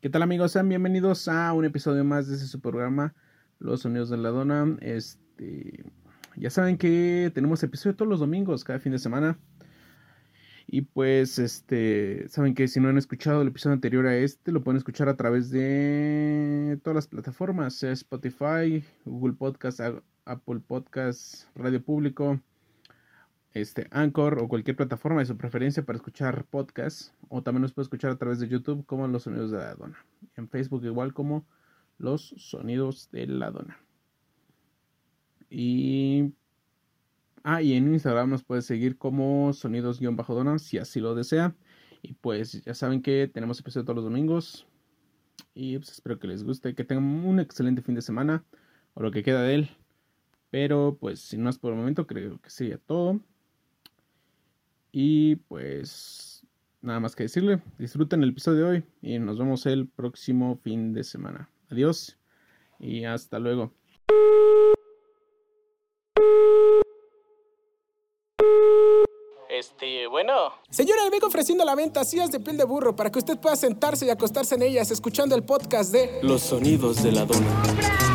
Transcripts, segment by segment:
¿Qué tal amigos? Sean bienvenidos a un episodio más de este su programa, Los Sonidos de la Dona. Este, ya saben que tenemos episodio todos los domingos, cada fin de semana. Y pues, este, saben que si no han escuchado el episodio anterior a este, lo pueden escuchar a través de todas las plataformas, Spotify, Google Podcast, Apple Podcast, Radio Público, este, Anchor o cualquier plataforma de su preferencia para escuchar podcasts. O también nos puede escuchar a través de YouTube como Los Sonidos de la Dona. En Facebook igual como Los Sonidos de la Dona. Y... Ah, y en Instagram nos puede seguir como Sonidos-Dona si así lo desea. Y pues ya saben que tenemos episodio todos los domingos. Y pues espero que les guste, que tengan un excelente fin de semana o lo que queda de él. Pero pues si no es por el momento, creo que sería todo. Y pues nada más que decirle, disfruten el episodio de hoy y nos vemos el próximo fin de semana. Adiós y hasta luego. Este, bueno. Señora, le vengo ofreciendo la venta sillas de piel de burro para que usted pueda sentarse y acostarse en ellas escuchando el podcast de Los sonidos de la dona.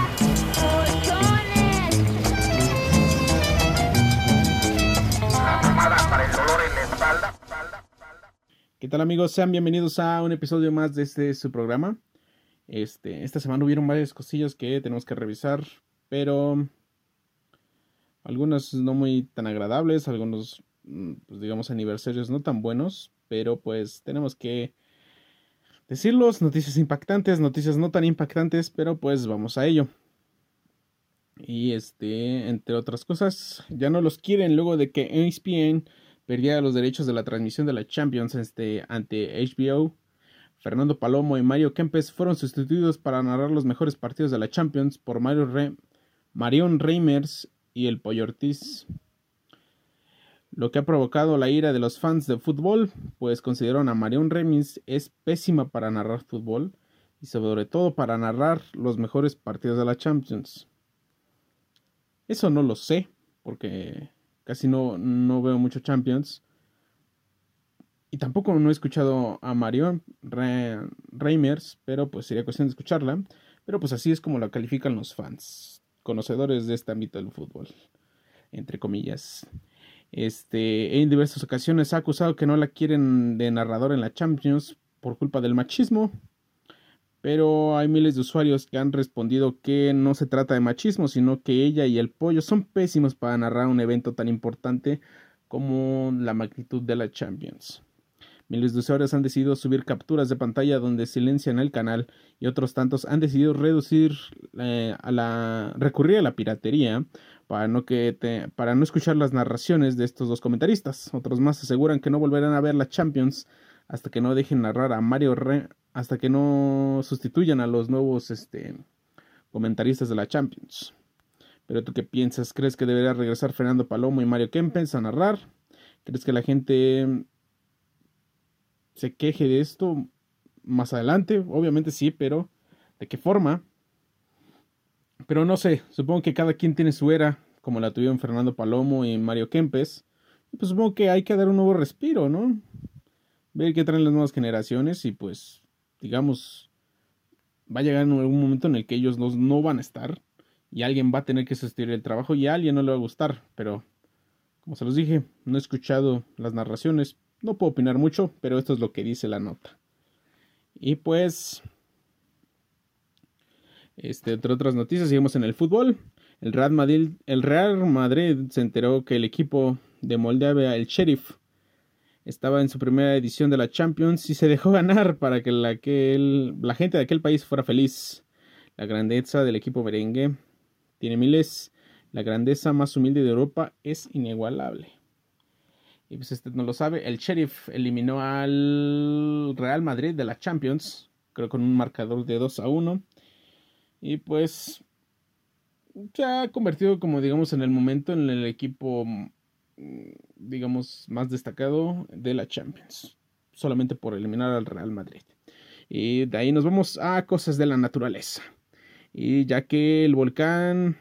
¿Qué tal amigos? Sean bienvenidos a un episodio más de este su programa. Este, esta semana hubieron varias cosillas que tenemos que revisar, pero algunas no muy tan agradables, algunos mm, pues digamos aniversarios no tan buenos, pero pues tenemos que decirlos, noticias impactantes, noticias no tan impactantes, pero pues vamos a ello. Y este, entre otras cosas, ya no los quieren luego de que ESPN perdía los derechos de la transmisión de la Champions este, ante HBO. Fernando Palomo y Mario Kempes fueron sustituidos para narrar los mejores partidos de la Champions por Mario Marion Reimers y el Pollo Ortiz. Lo que ha provocado la ira de los fans de fútbol, pues consideraron a Marion Reimers es pésima para narrar fútbol y sobre todo para narrar los mejores partidos de la Champions. Eso no lo sé, porque Casi no, no veo mucho Champions. Y tampoco no he escuchado a Mario Reimers, pero pues sería cuestión de escucharla. Pero pues así es como la califican los fans, conocedores de este ámbito del fútbol, entre comillas. Este, en diversas ocasiones ha acusado que no la quieren de narrador en la Champions por culpa del machismo pero hay miles de usuarios que han respondido que no se trata de machismo, sino que ella y el pollo son pésimos para narrar un evento tan importante como la magnitud de la Champions. Miles de usuarios han decidido subir capturas de pantalla donde silencian el canal y otros tantos han decidido reducir eh, a la recurrir a la piratería para no que para no escuchar las narraciones de estos dos comentaristas. Otros más aseguran que no volverán a ver la Champions hasta que no dejen narrar a Mario Re hasta que no sustituyan a los nuevos este, comentaristas de la Champions. Pero tú qué piensas? ¿Crees que debería regresar Fernando Palomo y Mario Kempens a narrar? ¿Crees que la gente se queje de esto más adelante? Obviamente sí, pero ¿de qué forma? Pero no sé, supongo que cada quien tiene su era, como la tuvieron Fernando Palomo y Mario Kempes. Pues supongo que hay que dar un nuevo respiro, ¿no? Ver qué traen las nuevas generaciones y pues digamos, va a llegar en algún momento en el que ellos no van a estar y alguien va a tener que sustituir el trabajo y a alguien no le va a gustar, pero como se los dije, no he escuchado las narraciones, no puedo opinar mucho, pero esto es lo que dice la nota. Y pues, este, entre otras noticias, seguimos en el fútbol. El Real Madrid, el Real Madrid se enteró que el equipo de Moldavia, el Sheriff, estaba en su primera edición de la Champions y se dejó ganar para que la, la gente de aquel país fuera feliz. La grandeza del equipo merengue tiene miles. La grandeza más humilde de Europa es inigualable. Y pues este no lo sabe. El Sheriff eliminó al Real Madrid de la Champions. Creo con un marcador de 2 a 1. Y pues se ha convertido como digamos en el momento en el equipo digamos, más destacado de la Champions. Solamente por eliminar al Real Madrid. Y de ahí nos vamos a cosas de la naturaleza. Y ya que el volcán,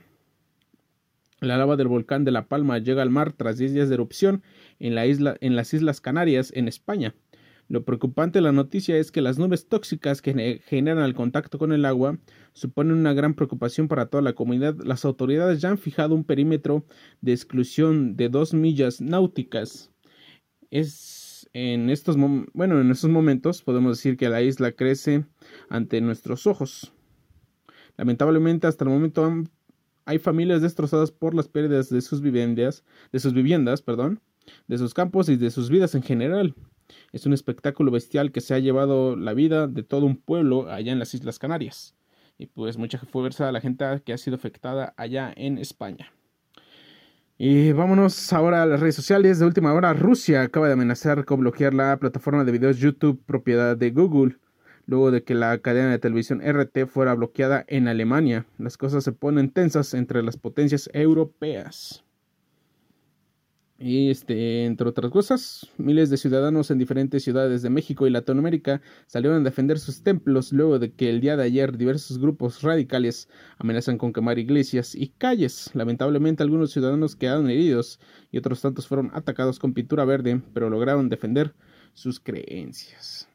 la lava del volcán de La Palma llega al mar tras 10 días de erupción en, la isla, en las Islas Canarias, en España. Lo preocupante de la noticia es que las nubes tóxicas que generan el contacto con el agua suponen una gran preocupación para toda la comunidad. Las autoridades ya han fijado un perímetro de exclusión de dos millas náuticas. Es en estos bueno, en estos momentos podemos decir que la isla crece ante nuestros ojos. Lamentablemente hasta el momento hay familias destrozadas por las pérdidas de sus viviendas, de sus viviendas, perdón, de sus campos y de sus vidas en general. Es un espectáculo bestial que se ha llevado la vida de todo un pueblo allá en las Islas Canarias. Y pues mucha fuerza a la gente que ha sido afectada allá en España. Y vámonos ahora a las redes sociales. De última hora, Rusia acaba de amenazar con bloquear la plataforma de videos YouTube propiedad de Google luego de que la cadena de televisión RT fuera bloqueada en Alemania. Las cosas se ponen tensas entre las potencias europeas. Y este, entre otras cosas, miles de ciudadanos en diferentes ciudades de México y Latinoamérica salieron a defender sus templos luego de que el día de ayer diversos grupos radicales amenazan con quemar iglesias y calles. Lamentablemente algunos ciudadanos quedaron heridos y otros tantos fueron atacados con pintura verde, pero lograron defender sus creencias.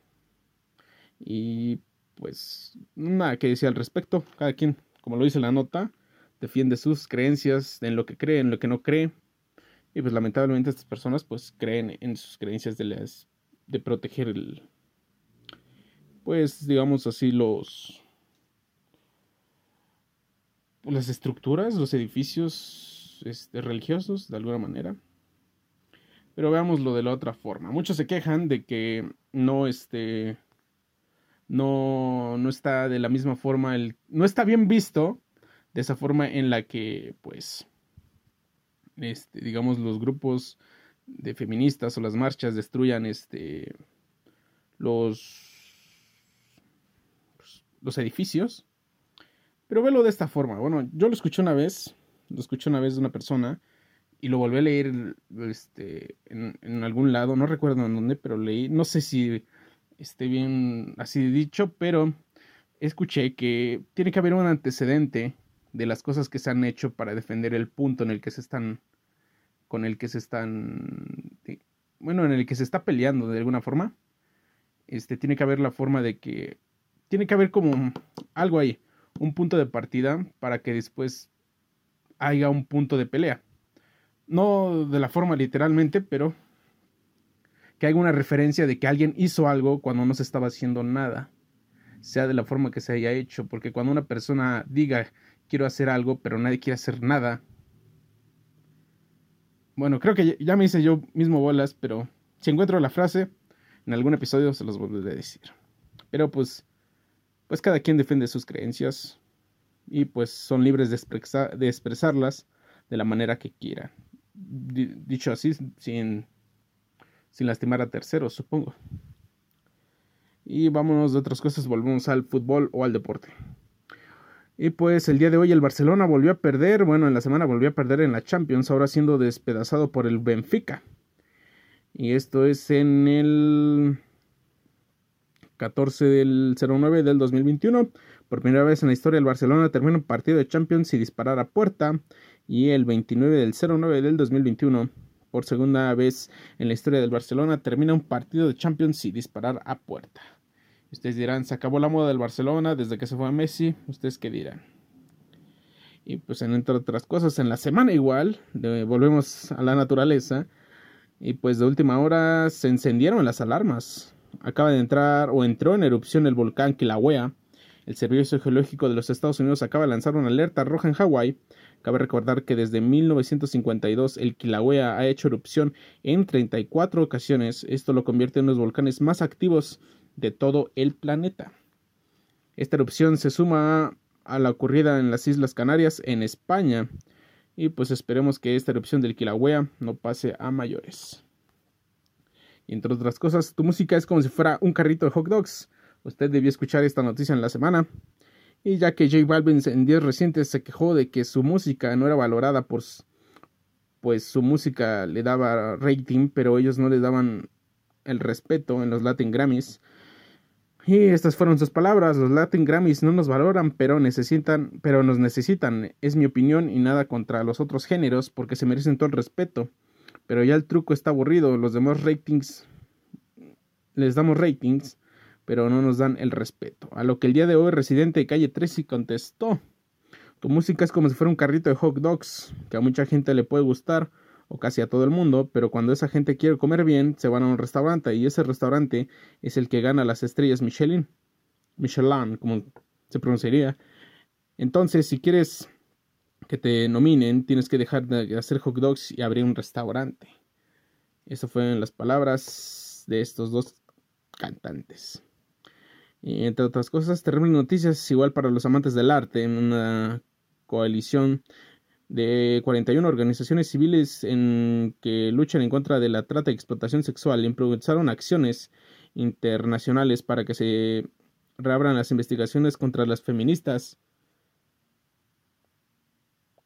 Y pues nada que decir al respecto. Cada quien, como lo dice la nota, defiende sus creencias en lo que cree, en lo que no cree. Y pues lamentablemente estas personas pues creen en sus creencias de las de proteger el pues digamos así los las estructuras, los edificios este, religiosos de alguna manera. Pero veámoslo de la otra forma. Muchos se quejan de que no este no, no está de la misma forma, el, no está bien visto de esa forma en la que, pues, este, digamos, los grupos de feministas o las marchas destruyan este, los, los edificios. Pero velo de esta forma. Bueno, yo lo escuché una vez, lo escuché una vez de una persona y lo volví a leer este, en, en algún lado, no recuerdo en dónde, pero leí, no sé si esté bien así dicho, pero escuché que tiene que haber un antecedente de las cosas que se han hecho para defender el punto en el que se están con el que se están bueno, en el que se está peleando de alguna forma. Este tiene que haber la forma de que tiene que haber como algo ahí, un punto de partida para que después haya un punto de pelea. No de la forma literalmente, pero que haya una referencia de que alguien hizo algo cuando no se estaba haciendo nada, sea de la forma que se haya hecho, porque cuando una persona diga quiero hacer algo, pero nadie quiere hacer nada, bueno, creo que ya me hice yo mismo bolas, pero si encuentro la frase, en algún episodio se los volveré a decir. Pero pues, pues cada quien defiende sus creencias y pues son libres de, expresarlas de la manera que quieran. dicho así, sin sin lastimar a terceros, supongo. Y vámonos de otras cosas, volvemos al fútbol o al deporte. Y pues el día de hoy el Barcelona volvió a perder, bueno, en la semana volvió a perder en la Champions, ahora siendo despedazado por el Benfica. Y esto es en el 14 del 09 del 2021. Por primera vez en la historia el Barcelona termina un partido de Champions y disparar a puerta. Y el 29 del 09 del 2021 por segunda vez en la historia del Barcelona, termina un partido de Champions y disparar a puerta. Ustedes dirán, se acabó la moda del Barcelona desde que se fue a Messi. ¿Ustedes qué dirán? Y pues entre otras cosas, en la semana igual, volvemos a la naturaleza. Y pues de última hora se encendieron las alarmas. Acaba de entrar o entró en erupción el volcán Kilauea. El Servicio Geológico de los Estados Unidos acaba de lanzar una alerta roja en Hawái Cabe recordar que desde 1952 el Kilauea ha hecho erupción en 34 ocasiones. Esto lo convierte en uno de los volcanes más activos de todo el planeta. Esta erupción se suma a la ocurrida en las Islas Canarias en España. Y pues esperemos que esta erupción del Kilauea no pase a mayores. Y entre otras cosas, tu música es como si fuera un carrito de hot dogs. Usted debió escuchar esta noticia en la semana. Y ya que J Balvin en días recientes se quejó de que su música no era valorada por pues su música le daba rating, pero ellos no le daban el respeto en los Latin Grammys. Y estas fueron sus palabras, los Latin Grammys no nos valoran, pero necesitan, pero nos necesitan, es mi opinión y nada contra los otros géneros porque se merecen todo el respeto. Pero ya el truco está aburrido, los demás ratings les damos ratings, pero no nos dan el respeto. A lo que el día de hoy Residente de Calle 13 contestó. Tu música es como si fuera un carrito de hot dogs, que a mucha gente le puede gustar, o casi a todo el mundo, pero cuando esa gente quiere comer bien, se van a un restaurante, y ese restaurante es el que gana las estrellas Michelin. Michelin, como se pronunciaría. Entonces, si quieres que te nominen, tienes que dejar de hacer hot dogs y abrir un restaurante. Eso fueron las palabras de estos dos cantantes. Y entre otras cosas, terribles noticias igual para los amantes del arte, en una coalición de 41 organizaciones civiles en que luchan en contra de la trata y explotación sexual impulsaron acciones internacionales para que se reabran las investigaciones contra las feministas.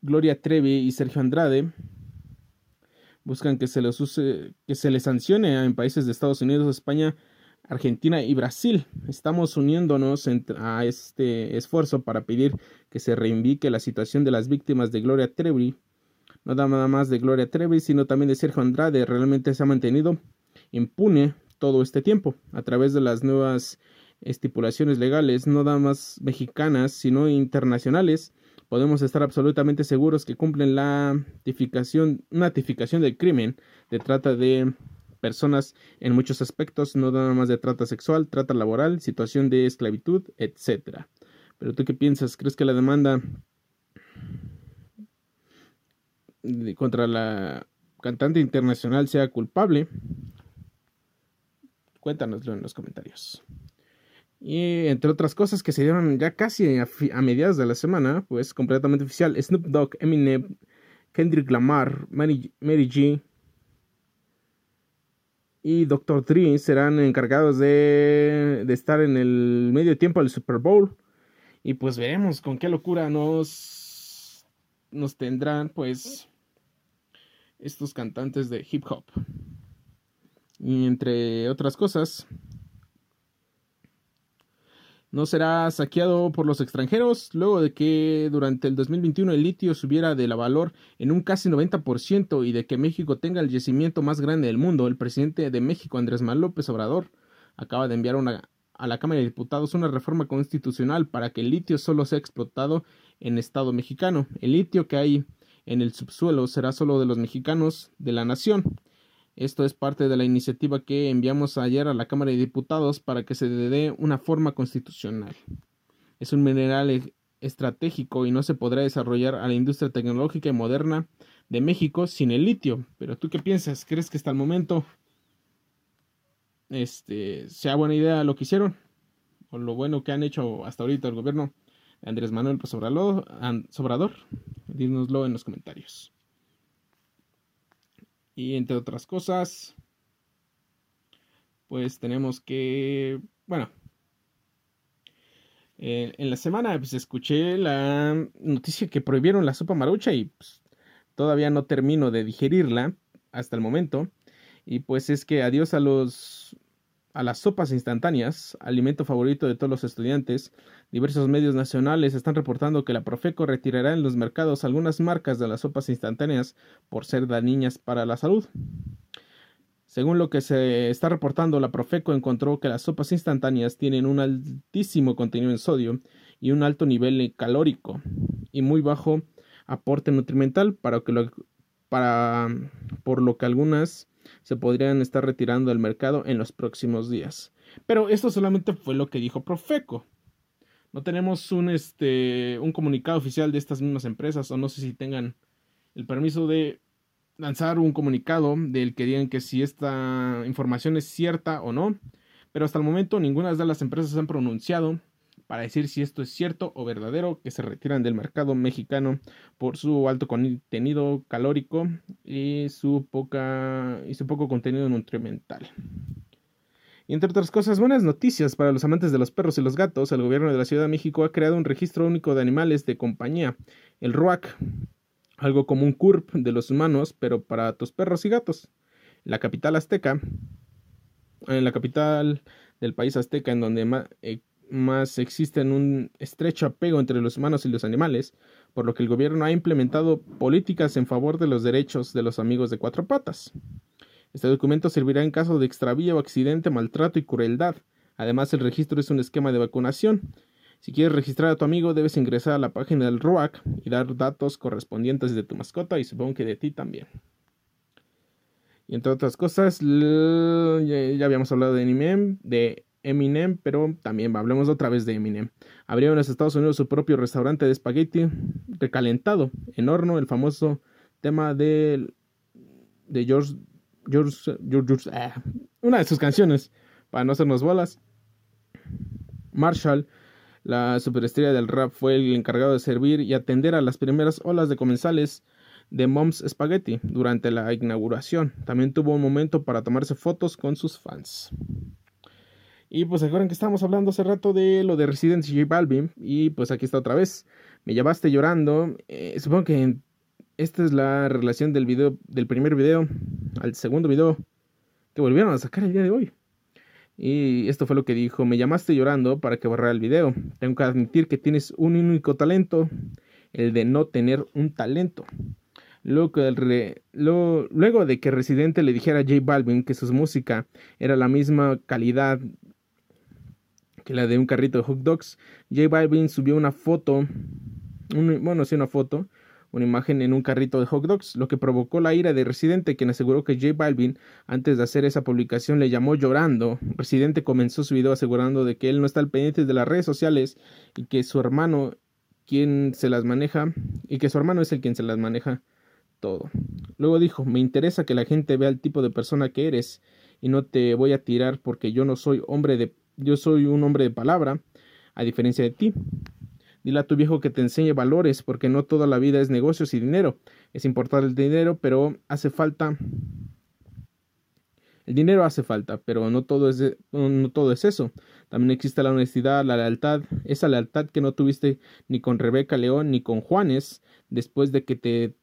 Gloria Trevi y Sergio Andrade buscan que se les use, que se les sancione en países de Estados Unidos, España, Argentina y Brasil. Estamos uniéndonos a este esfuerzo para pedir que se reivindique la situación de las víctimas de Gloria Trevi. No nada más de Gloria Trevi, sino también de Sergio Andrade. Realmente se ha mantenido impune todo este tiempo a través de las nuevas estipulaciones legales, no nada más mexicanas, sino internacionales podemos estar absolutamente seguros que cumplen la tipificación del crimen de trata de personas en muchos aspectos, no nada más de trata sexual, trata laboral, situación de esclavitud, etc. Pero tú qué piensas? ¿Crees que la demanda contra la cantante internacional sea culpable? Cuéntanoslo en los comentarios. Y entre otras cosas que se dieron ya casi a, mediados de la semana, pues completamente oficial, Snoop Dogg, Eminem, Kendrick Lamar, Mary, G y Dr. Dre serán encargados de, de, estar en el medio tiempo del Super Bowl. Y pues veremos con qué locura nos, nos tendrán pues estos cantantes de hip hop. Y entre otras cosas, no será saqueado por los extranjeros luego de que durante el 2021 el litio subiera de la valor en un casi 90% y de que México tenga el yacimiento más grande del mundo. El presidente de México, Andrés Manuel López Obrador, acaba de enviar a la Cámara de Diputados una reforma constitucional para que el litio solo sea explotado en Estado mexicano. El litio que hay en el subsuelo será solo de los mexicanos de la nación. Esto es parte de la iniciativa que enviamos ayer a la Cámara de Diputados para que se dé una forma constitucional. Es un mineral e-, estratégico y no se podrá desarrollar a la industria tecnológica y moderna de México sin el litio. Pero tú qué piensas? ¿Crees que hasta el momento este sea buena idea lo que hicieron? O lo bueno que han hecho hasta ahorita el gobierno de Andrés Manuel Sobrador. Dínoslo en los comentarios. Y entre otras cosas, pues tenemos que, bueno, eh, en la semana pues escuché la noticia que prohibieron la sopa marucha y pues, todavía no termino de digerirla hasta el momento. Y pues es que adiós a los a las sopas instantáneas, alimento favorito de todos los estudiantes, diversos medios nacionales están reportando que la Profeco retirará en los mercados algunas marcas de las sopas instantáneas por ser dañinas para la salud. Según lo que se está reportando, la Profeco encontró que las sopas instantáneas tienen un altísimo contenido en sodio y un alto nivel calórico y muy bajo aporte nutrimental para por lo que algunas se podrían estar retirando del mercado en los próximos días. Pero esto solamente fue lo que dijo Profeco. No tenemos un, este, un comunicado oficial de estas mismas empresas o no sé si tengan el permiso de lanzar un comunicado del que digan que si esta información es cierta o no. Pero hasta el momento ninguna de las empresas han pronunciado para decir si esto es cierto o verdadero, que se retiran del mercado mexicano por su alto contenido calórico y su, poca, y su poco contenido nutrimental. Y entre otras cosas, buenas noticias para los amantes de los perros y los gatos, el gobierno de la Ciudad de México ha creado un registro único de animales de compañía, el RUAC, algo como un CURP de los humanos, pero para tus perros y gatos. La capital azteca, en la capital del país azteca, en donde eh, más existen un estrecho apego entre los humanos y los animales, por lo que el gobierno ha implementado políticas en favor de los derechos de los amigos de cuatro patas. Este documento servirá en caso de extravío, accidente, maltrato y crueldad. Además, el registro es un esquema de vacunación. Si quieres registrar a tu amigo, debes ingresar a la página del ROAC y dar datos correspondientes de tu mascota y supongo que de ti también. Y entre otras cosas, ya, habíamos hablado de Eminem, de Eminem, pero también hablemos otra vez de Eminem. Abrió en los Estados Unidos su propio restaurante de espagueti recalentado en horno, el famoso tema de, de George, George, George, ah, una de sus canciones, para no hacernos bolas. Marshall, la superestrella del rap, fue el encargado de servir y atender a las primeras olas de comensales de Mom's Spaghetti durante la inauguración. También tuvo un momento para tomarse fotos con sus fans. Y pues acuerdan que estábamos hablando hace rato de lo de Resident J Balvin. Y pues aquí está otra vez. Me llamaste llorando. Eh, supongo que esta es la relación del video, del primer video al segundo video que volvieron a sacar el día de hoy. Y esto fue lo que dijo, me llamaste llorando para que borrara el video. Tengo que admitir que tienes un único talento, el de no tener un talento. Luego, luego de que Residente le dijera a J Balvin que su música era la misma calidad que la de un carrito de hot dogs, J Balvin subió una foto, bueno, sí, una foto, una imagen en un carrito de hot dogs, lo que provocó la ira de Residente, quien aseguró que J Balvin, antes de hacer esa publicación, le llamó llorando. Residente comenzó su video asegurando de que él no está al pendiente de las redes sociales y que su hermano quien se las maneja y que su hermano es el quien se las maneja todo. Luego dijo, me interesa que la gente vea el tipo de persona que eres y no te voy a tirar porque yo no soy hombre de yo soy un hombre de palabra, a diferencia de ti. Dile a tu viejo que te enseñe valores, porque no toda la vida es negocios y dinero. Es importante el dinero, pero hace falta. El dinero hace falta, pero no todo es, no todo es eso. También existe la honestidad, la lealtad, esa lealtad que no tuviste ni con Rebeca León ni con Juanes, después de que te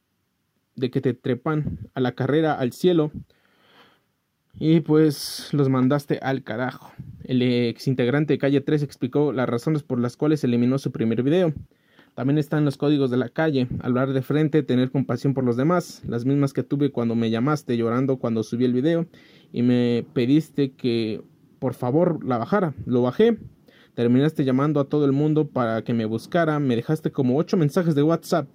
de que te trepan a la carrera al cielo y pues los mandaste al carajo. El ex integrante de Calle 3 explicó las razones por las cuales eliminó su primer video. También están los códigos de la calle, hablar de frente, tener compasión por los demás, las mismas que tuve cuando me llamaste llorando cuando subí el video y me pediste que por favor la bajara. Lo bajé. Terminaste llamando a todo el mundo para que me buscara, me dejaste como ocho mensajes de WhatsApp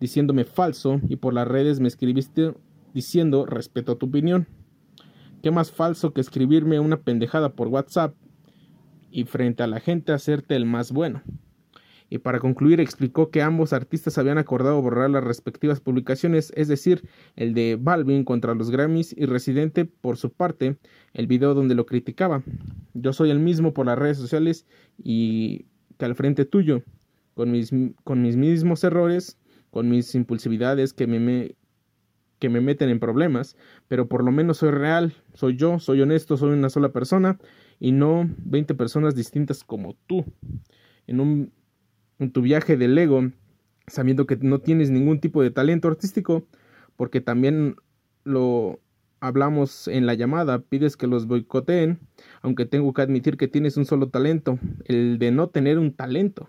diciéndome falso y por las redes me escribiste diciendo respeto a tu opinión. ¿Qué más falso que escribirme una pendejada por WhatsApp y frente a la gente hacerte el más bueno? Y para concluir explicó que ambos artistas habían acordado borrar las respectivas publicaciones, es decir, el de Balvin contra los Grammys y Residente por su parte, el video donde lo criticaba. Yo soy el mismo por las redes sociales y que al frente tuyo, con mis, con mis mismos errores, con mis impulsividades que me, que me meten en problemas, pero por lo menos soy real, soy yo, soy honesto, soy una sola persona y no 20 personas distintas como tú. En, un, tu viaje del ego, sabiendo que no tienes ningún tipo de talento artístico, porque también lo hablamos en la llamada, pides que los boicoteen, aunque tengo que admitir que tienes un solo talento, el de no tener un talento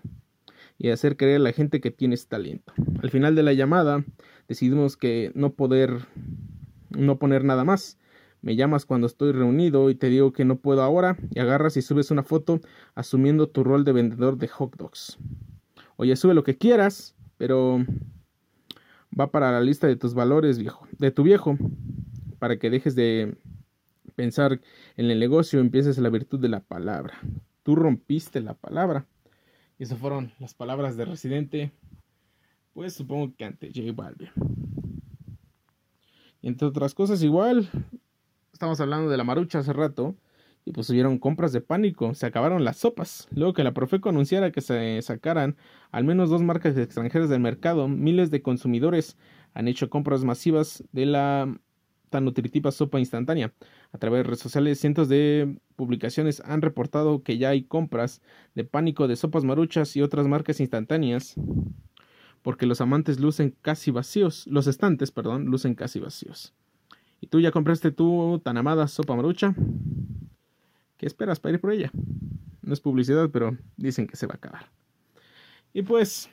y hacer creer a la gente que tienes talento. Al final de la llamada decidimos que no poder no poner nada más. Me llamas cuando estoy reunido y te digo que no puedo ahora y agarras y subes una foto asumiendo tu rol de vendedor de hot dogs. Oye, sube lo que quieras, pero va para la lista de tus valores, viejo, de tu viejo, para que dejes de pensar en el negocio empieces la virtud de la palabra. Tú rompiste la palabra. Y esas fueron las palabras de Residente. Pues supongo que ante J Balvin. Entre otras cosas, igual. Estamos hablando de la marucha hace rato. Y pues hubieron compras de pánico. Se acabaron las sopas. Luego que la Profeco anunciara que se sacaran al menos dos marcas extranjeras del mercado, miles de consumidores han hecho compras masivas de la tan nutritiva sopa instantánea. A través de redes sociales, cientos de publicaciones han reportado que ya hay compras de pánico de sopas maruchas y otras marcas instantáneas, porque los amantes lucen casi vacíos, los estantes, perdón, lucen casi vacíos. ¿Y tú ya compraste tu tan amada sopa marucha? ¿Qué esperas para ir por ella? No es publicidad, pero dicen que se va a acabar. Y pues,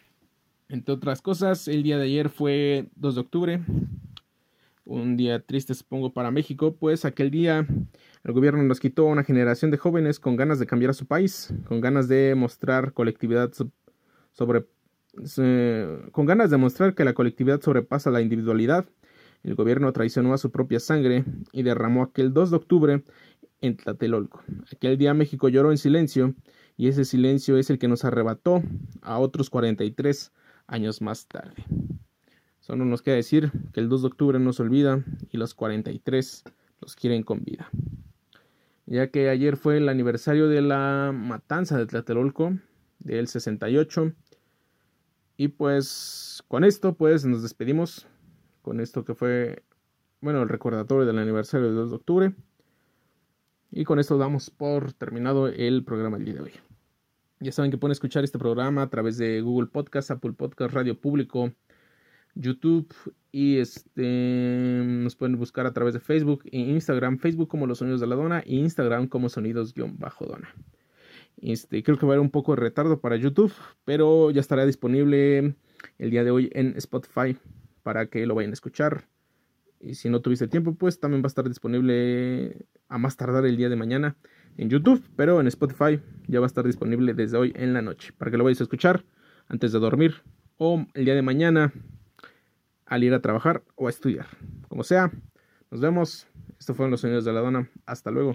entre otras cosas, el día de ayer fue 2 de octubre, un día triste supongo para México, pues aquel día el gobierno nos quitó una generación de jóvenes con ganas de cambiar a su país, con ganas de mostrar colectividad sobre con ganas de mostrar que la colectividad sobrepasa la individualidad. El gobierno traicionó a su propia sangre y derramó aquel 2 de octubre en Tlatelolco. Aquel día México lloró en silencio y ese silencio es el que nos arrebató a otros 43 años más tarde. Solo nos queda decir que el 2 de octubre no se olvida y los 43 los quieren con vida. Ya que ayer fue el aniversario de la matanza de Tlatelolco del 68 y pues con esto pues nos despedimos con esto que fue bueno el recordatorio del aniversario del 2 de octubre y con esto damos por terminado el programa del día de hoy. Ya saben que pueden escuchar este programa a través de Google Podcast, Apple Podcast, Radio Público, YouTube y este nos pueden buscar a través de Facebook e Instagram, Facebook como Los Sonidos de la Dona e Instagram como Sonidos-Dona. Este, creo que va a haber un poco de retardo para YouTube, pero ya estará disponible el día de hoy en Spotify para que lo vayan a escuchar. Y si no tuviste tiempo, pues también va a estar disponible a más tardar el día de mañana en YouTube, pero en Spotify ya va a estar disponible desde hoy en la noche para que lo vayas a escuchar antes de dormir o el día de mañana al ir a trabajar o a estudiar. Como sea, nos vemos. Estos fueron los sonidos de la dona. Hasta luego.